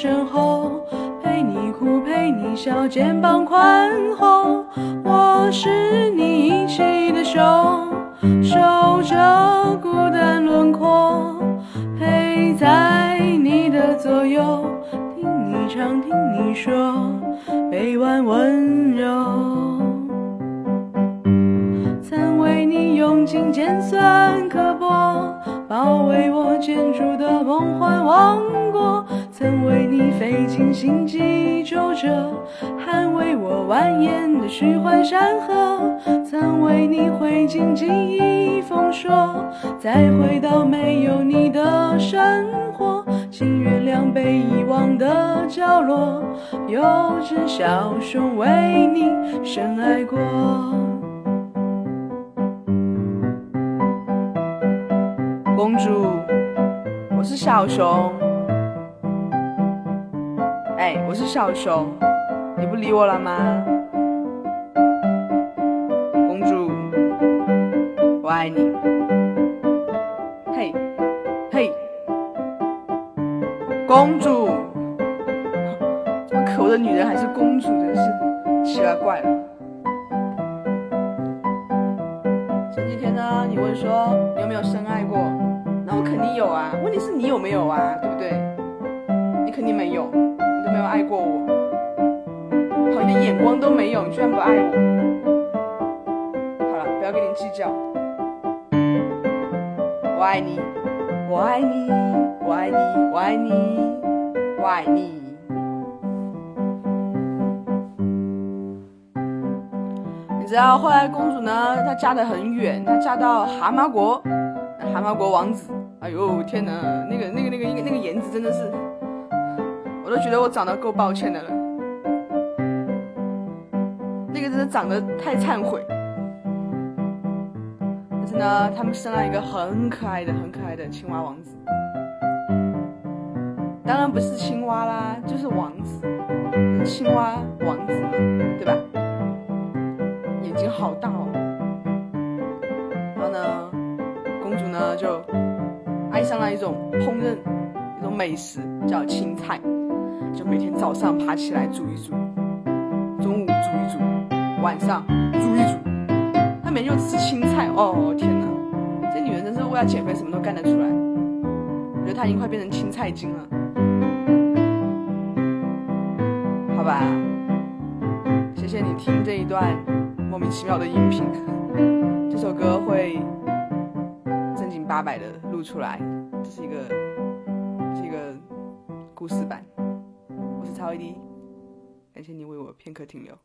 身后，陪你哭，陪你笑，肩膀宽厚。我是你遗弃的手，守着孤单轮廓，陪在你的左右，听你唱，听你说，每晚温柔。曾为你用尽尖酸刻薄，包围我建筑的梦幻王国。曾为你费尽心机周折，捍卫我蜿蜒的虚幻山河。曾为你挥尽记忆封锁，再回到没有你的生活。请原谅被遗忘的角落，有只小熊为你深爱过。公主，我是小熊。哎，我是小熊，你不理我了吗？公主，我爱你。嘿，嘿，公主，这么可恶的女人还是公主，真是奇了怪了。前几天呢，你问说你有没有深爱过？那我肯定有啊，问题是你有没有啊，对不对？你肯定没有，没有爱过我，好，你的眼光都没有，你居然不爱我。好了，不要跟你计较，我爱你，我爱你，我爱你，我爱你，我爱你。你知道后来公主呢，她嫁得很远，她嫁到蛤蟆国，蛤蟆国王子。哎呦天哪，那个那个那个那个那个颜值真的是，我都觉得我长得够抱歉的了。那个真的长得太忏悔。但是呢，他们生了一个很可爱的、很可爱的青蛙王子。当然不是青蛙啦，就是王子，青蛙王子，对吧？眼睛好大哦。然后呢，公主呢就爱上了一种烹饪一种美食，叫青菜，就每天早上爬起来煮一煮，中午煮一煮，晚上煮一煮。她每天就吃青菜，哦天哪，这女人真是为了减肥什么都干得出来。我觉得她已经快变成青菜精了。好吧，谢谢你听这一段莫名其妙的音频。这首歌会正经八百的录出来，这是一个，是一个故事版。曹一迪，感谢你为我片刻停留。